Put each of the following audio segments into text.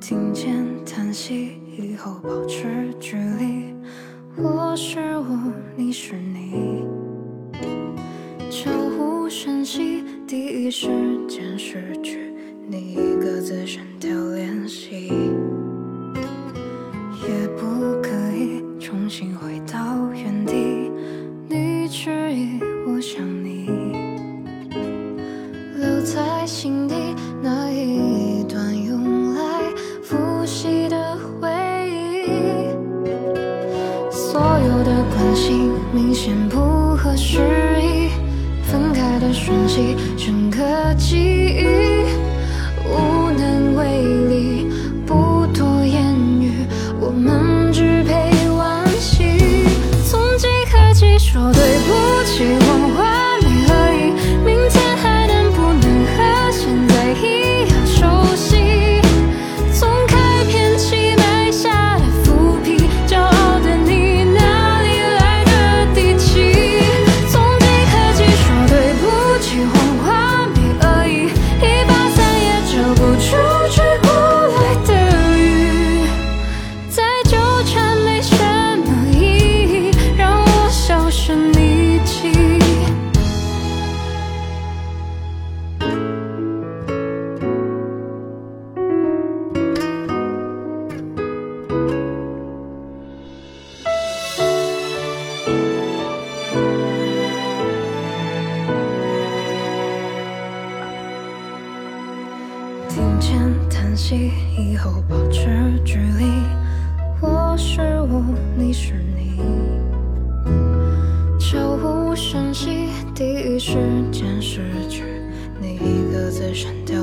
听见叹息，以后保持距离。我是我，你是你，悄无声息，第一时间失去你，一个字。明显不听见叹息以后保持距离我是我你是你。悄无声息第一时间失去你一个字删掉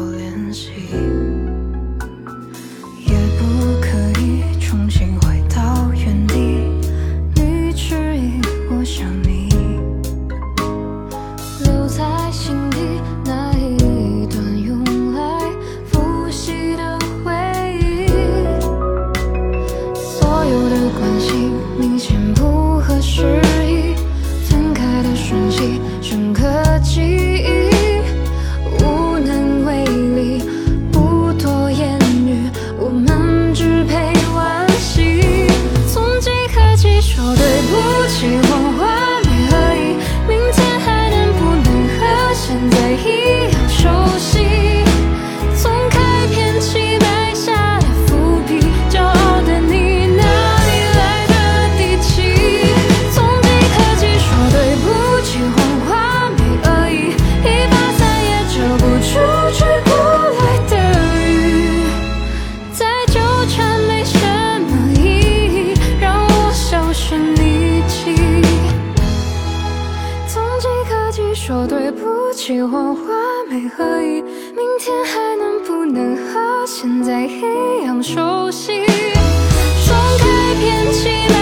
喜欢完美合已，明天还能不能和现在一样熟悉？双开偏激。